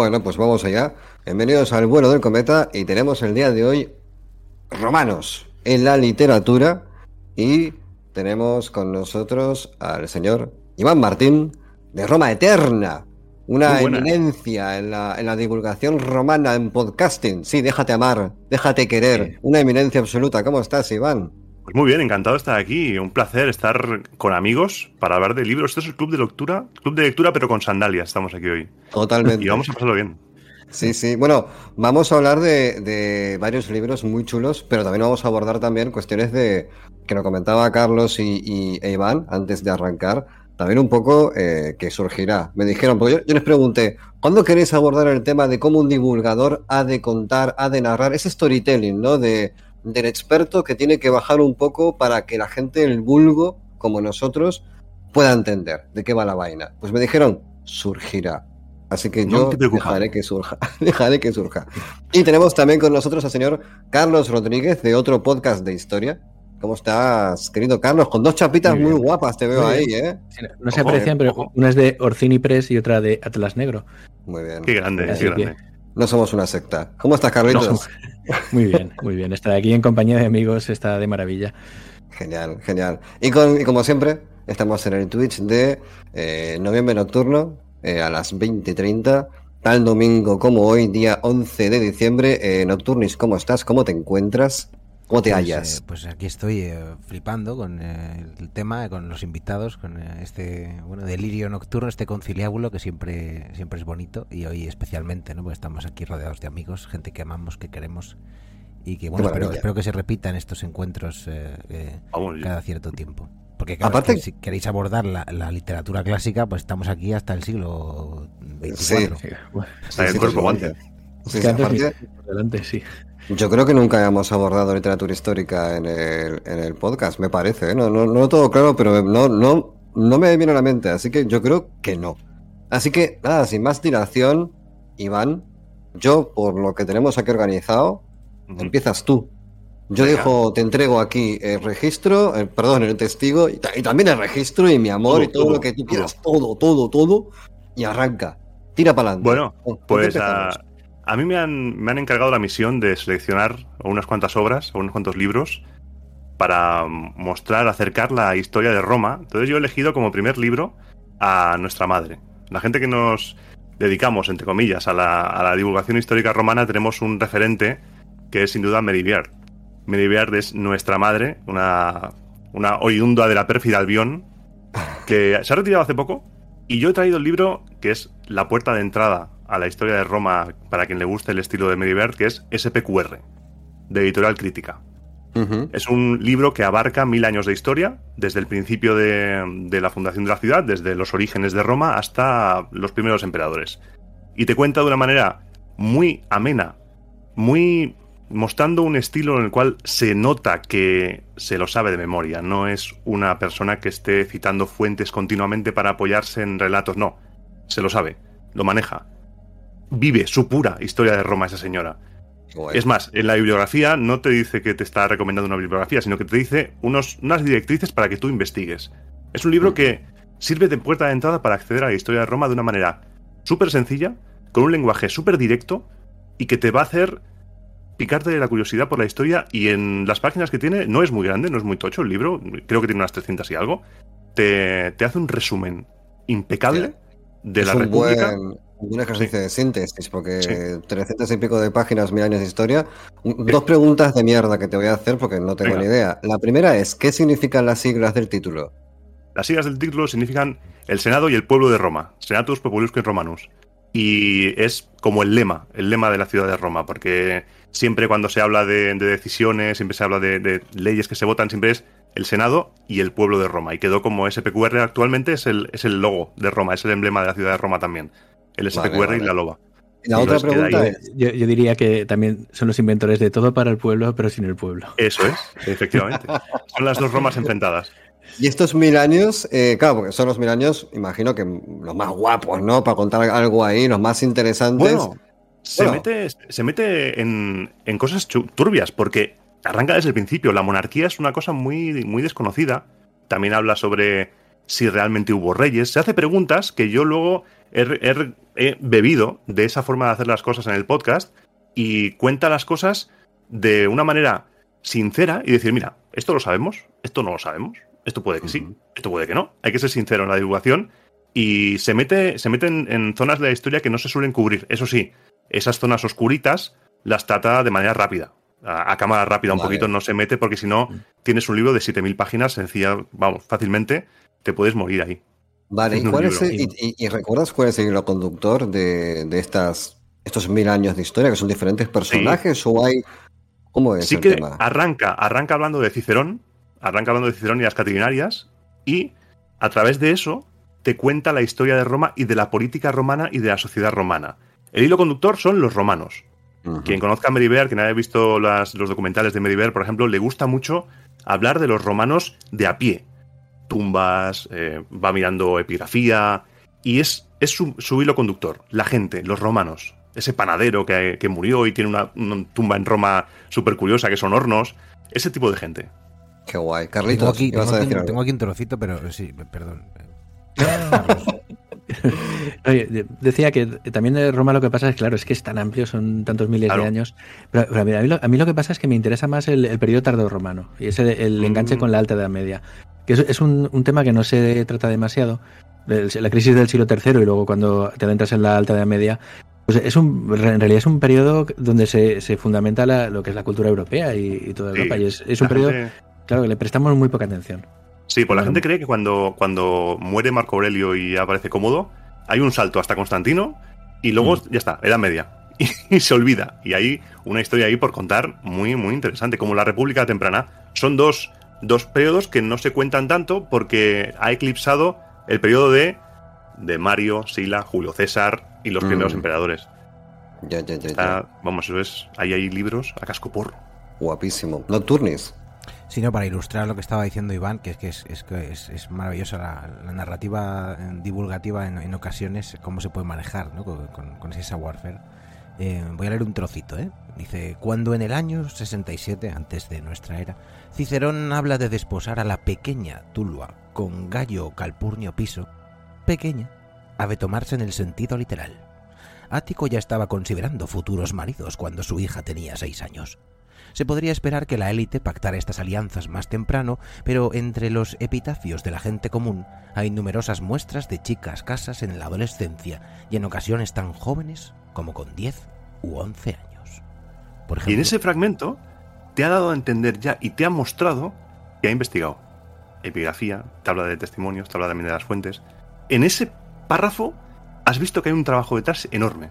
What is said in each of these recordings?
Bueno, pues vamos allá. Bienvenidos al vuelo del cometa y tenemos el día de hoy romanos en la literatura y tenemos con nosotros al señor Iván Martín de Roma Eterna, una eminencia en la, en la, divulgación romana en podcasting. Sí, déjate amar, déjate querer, una eminencia absoluta. ¿Cómo estás, Iván? Pues muy bien, encantado de estar aquí. Un placer estar con amigos para hablar de libros. Esto es el club de lectura, club de lectura, pero con sandalias. Estamos aquí hoy. Totalmente. Y vamos a pasarlo bien. Sí, sí. Bueno, vamos a hablar de, varios libros muy chulos, pero también vamos a abordar también cuestiones de que nos comentaba Carlos y, e Iván antes de arrancar. También un poco eh, que surgirá. Me dijeron, porque yo, yo, les pregunté, ¿cuándo queréis abordar el tema de cómo un divulgador ha de contar, ha de narrar? Ese storytelling, ¿no? De del experto que tiene que bajar un poco para que la gente, el vulgo, como nosotros, pueda entender de qué va la vaina. Pues me dijeron, surgirá. Así que yo dejaré que surja, dejaré que surja. Y tenemos también con nosotros al señor Carlos Rodríguez de otro podcast de historia. ¿Cómo estás, querido Carlos? Con dos chapitas muy, guapas te veo ahí, ¿eh? no se aprecian, pero una es de Orcini Press y otra de Atlas Negro. Muy bien. Qué grande, qué grande. No somos una secta. ¿Cómo estás, Carlitos? muy bien, muy bien. Estar aquí en compañía de amigos está de maravilla. Genial, genial. Y, como siempre, estamos en el Twitch de eh, Noviembre Nocturno eh, a las 20.30. Tal domingo como hoy, día 11 de diciembre. Eh, Nocturnis, ¿cómo estás? ¿Cómo te encuentras? ¿Cómo te pues, hallas? Eh, pues aquí estoy eh, flipando con eh, el tema, con los invitados, con este bueno delirio nocturno, este conciliábulo que siempre siempre es bonito y hoy especialmente, ¿no? Porque estamos aquí rodeados de amigos, gente que amamos, que queremos y que bueno, espero, que se repitan estos encuentros cada cierto tiempo. Porque Aparte, si queréis abordar la, literatura clásica, pues estamos aquí hasta el siglo XXIV. Sí, hasta el cuerpo antes. Sí, adelante, sí. Yo creo que nunca hemos abordado literatura histórica en el, en el podcast, me parece. ¿eh? No, no, no todo claro, pero no, no, no me viene a la mente, así que yo creo que no. Así que, nada, sin más dilación, Iván, yo, por lo que tenemos aquí organizado, empiezas tú. Yo dejo, te entrego aquí el registro, perdón, el testigo, y, también el registro y mi amor y todo, lo que tú quieras, todo, todo, todo, y arranca. Tira para adelante. Bueno, pues a mí me han, me han encargado la misión de seleccionar unas cuantas obras, unos cuantos libros, para mostrar, acercar la historia de Roma. Entonces yo he elegido como primer libro a nuestra madre. La gente que nos dedicamos, entre comillas, a la, divulgación histórica romana, tenemos un referente que es sin duda Meriviard. Meriviard es nuestra madre, una, una oriunda de la pérfida Albión, que se ha retirado hace poco. Y yo he traído el libro que es La puerta de entrada a la historia de Roma para quien le guste el estilo de Medivert, que es SPQR, de Editorial Crítica. Es un libro que abarca mil años de historia, desde el principio de, la fundación de la ciudad, desde los orígenes de Roma hasta los primeros emperadores. Y te cuenta de una manera muy amena, muy mostrando un estilo en el cual se nota que se lo sabe de memoria. No es una persona que esté citando fuentes continuamente para apoyarse en relatos, no. Se lo sabe, lo maneja vive su pura historia de Roma esa señora. Es más, en la bibliografía no te dice que te está recomendando una bibliografía, sino que te dice unos, unas directrices para que tú investigues. Es un libro mm. que sirve de puerta de entrada para acceder a la historia de Roma de una manera súper sencilla, con un lenguaje súper directo y que te va a hacer picarte la curiosidad por la historia y en las páginas que tiene, no es muy grande, no es muy tocho el libro, creo que tiene unas 300 y algo, te, te hace un resumen impecable de es la República. buen, un ejercicio de síntesis, porque 300 y pico de páginas, mil años de historia. Dos preguntas de mierda que te voy a hacer porque no tengo Venga. ni idea. La primera es, ¿qué significan las siglas del título? Las siglas del título significan el Senado y el pueblo de Roma, Senatus Populusque Romanus. Y es como el lema, el lema de la ciudad de Roma, porque siempre cuando se habla de, de decisiones, siempre se habla de, de leyes que se votan, siempre es el Senado y el pueblo de Roma. Y quedó como SPQR actualmente, es el, es el logo de Roma, es el emblema de la ciudad de Roma también. El Vale, SPQR y la loba. La Y otra pregunta es, Yo, yo diría que también son los inventores de todo para el pueblo, pero sin el pueblo. Eso es, efectivamente. Son las dos Romas enfrentadas. y estos mil años, eh, claro, porque son los mil años, imagino que los más guapos, ¿no? Para contar algo ahí, los más interesantes. Bueno, se Bueno. mete, se mete en, en cosas turbias, porque arranca desde el principio. La monarquía es una cosa muy, muy desconocida. También habla sobre si realmente hubo reyes. Se hace preguntas que yo luego he, bebido de esa forma de hacer las cosas en el podcast y cuenta las cosas de una manera sincera y decir, mira, esto lo sabemos, esto no lo sabemos, esto puede que sí, esto puede que no. Hay que ser sincero en la divulgación y se mete, se mete en, en zonas de la historia que no se suelen cubrir. Eso sí, esas zonas oscuritas las trata de manera rápida. A, a cámara rápida, un poquito no se mete porque si no tienes un libro de 7000 páginas, sencilla, vamos, fácilmente te puedes morir ahí. Vale, ¿y, en un cuál es libro. el- y, y- y recuerdas cuál es el hilo conductor de, de estas, estos mil años de historia? ¿Que son diferentes personajes o hay... ¿Cómo es sí el que tema? arranca, arranca hablando de Cicerón, arranca hablando de Cicerón y las Catrinarias, y a través de eso te cuenta la historia de Roma y de la política romana y de la sociedad romana. El hilo conductor son los romanos. Quien conozca a Mediver, quien haya visto las- los documentales de Mediver, por ejemplo, le gusta mucho hablar de los romanos de a pie. Tumbas, eh, va mirando epigrafía, y es, es su, su hilo conductor, la gente, los romanos. Ese panadero que, que murió y tiene una, una tumba en Roma súper curiosa, que son hornos. Ese tipo de gente. Qué guay. Tengo Carlitos, aquí, tengo, a aquí, tengo aquí un trocito, pero sí, perdón. Oye, decía que también de Roma lo que pasa es, claro, es que es tan amplio, son tantos miles Claro. de años. Pero, pero a, mí, a mí lo, a mí lo que pasa es que me interesa más el, el periodo tardorromano y es el, el enganche Mm. con la Alta Edad Media. Que es, es un, un tema que no se trata demasiado. La crisis del siglo III y luego cuando te adentras en la Alta Edad Media. Pues es un, en realidad es un periodo donde se, se fundamenta la- lo que es la cultura europea y, y toda Sí, Europa. Y es, es un periodo, gente- claro, que le prestamos muy poca atención. Sí, pues la gente cree que cuando, cuando muere Marco Aurelio y aparece cómodo, hay un salto hasta Constantino y luego Mm. ya está, Edad Media. Y, se olvida. Y hay una historia ahí por contar muy, muy interesante, como la República Temprana. Son dos, dos periodos que no se cuentan tanto porque ha eclipsado el periodo de, de Mario, Sila, Julio César y los Mm. primeros emperadores. Ya, ya, ya, ya. Vamos, eso es. Ahí hay libros a casco porro. Guapísimo. Nocturnis. sino para ilustrar lo que estaba diciendo Iván, que es que es, es, que es, es maravillosa la, la narrativa eh, divulgativa en, en ocasiones, cómo se puede manejar ¿no? con, con, con esa warfare. Eh, voy a leer un trocito, ¿eh? Dice, cuando en el año 67, antes de nuestra era, Cicerón habla de desposar a la pequeña Tulua con Gallo Calpurnio Piso, pequeña, ha de tomarse en el sentido literal. Ático ya estaba considerando futuros maridos cuando su hija tenía seis años. Se podría esperar que la élite pactara estas alianzas más temprano, pero entre los epitafios de la gente común hay numerosas muestras de chicas casas en la adolescencia y en ocasiones tan jóvenes como con 10 u 11 años. Por Y en ese fragmento te ha dado a entender ya y te ha mostrado que ha investigado. Epigrafía, tabla de testimonios, tabla también de las fuentes. En ese párrafo has visto que hay un trabajo detrás enorme.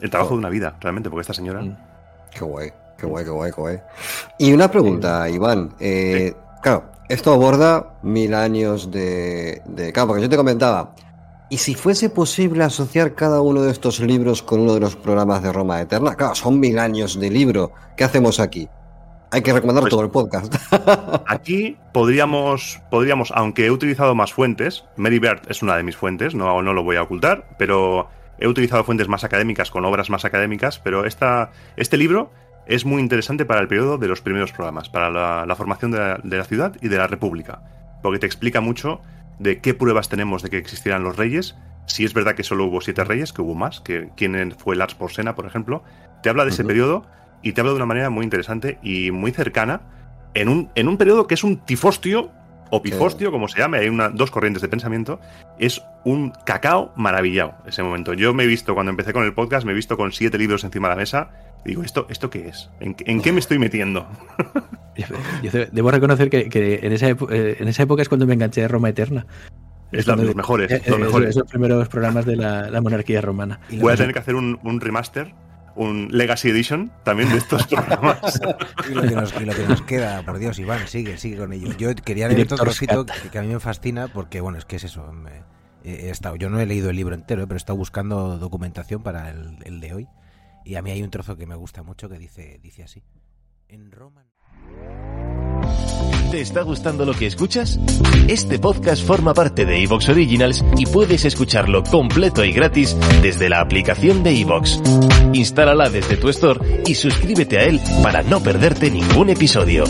El trabajo Oh. de una vida, realmente, porque esta señora. Mm. Qué guay, qué guay, qué guay, qué guay. Y una pregunta, Iván. Eh, Claro, esto aborda mil años de, de... Claro, porque yo te comentaba, ¿y si fuese posible asociar cada uno de estos libros con uno de los programas de Roma Eterna? Claro, son mil años de libro. ¿Qué hacemos aquí? Hay que recomendar Pues- todo el podcast. Aquí podríamos, podríamos, aunque he utilizado más fuentes, Mary Bird es una de mis fuentes, no, no lo voy a ocultar, pero he utilizado fuentes más académicas, con obras más académicas, pero esta, este libro es muy interesante para el periodo de los primeros programas, para la, la formación de la, de la ciudad y de la república, porque te explica mucho de qué pruebas tenemos de que existieran los reyes, si es verdad que solo hubo siete reyes, que hubo más, que quién fue Lars Porsena, por ejemplo, te habla de ese periodo y te habla de una manera muy interesante y muy cercana en un, en un periodo que es un tifostio o pifostio, como se llame, hay una, dos corrientes de pensamiento, es un cacao maravillado ese momento. Yo me he visto, cuando empecé con el podcast, me he visto con siete libros encima de la mesa. Digo, ¿esto, ¿esto qué es? ¿En, en qué me estoy metiendo? Yo debo reconocer que, que en, esa eh, en esa época es cuando me enganché de Roma Eterna. Es la, los mejores. Eh, los mejores. Esos primeros programas de la, la monarquía romana. Voy a tener que hacer un, un remaster un Legacy Edition también de estos programas. y, lo que nos, y, lo que nos, queda, por Dios, Iván, sigue, sigue con ello. Yo quería leer otro trocito que, que, a mí me fascina porque, bueno, es que es eso. Me, he estado, yo no he leído el libro entero, pero he estado buscando documentación para el, el, de hoy. Y a mí hay un trozo que me gusta mucho que dice, dice así. En Roma... ¿Te está gustando lo que escuchas? Este podcast forma parte de Evox Originals y puedes escucharlo completo y gratis desde la aplicación de Evox. Instálala desde tu store y suscríbete a él para no perderte ningún episodio.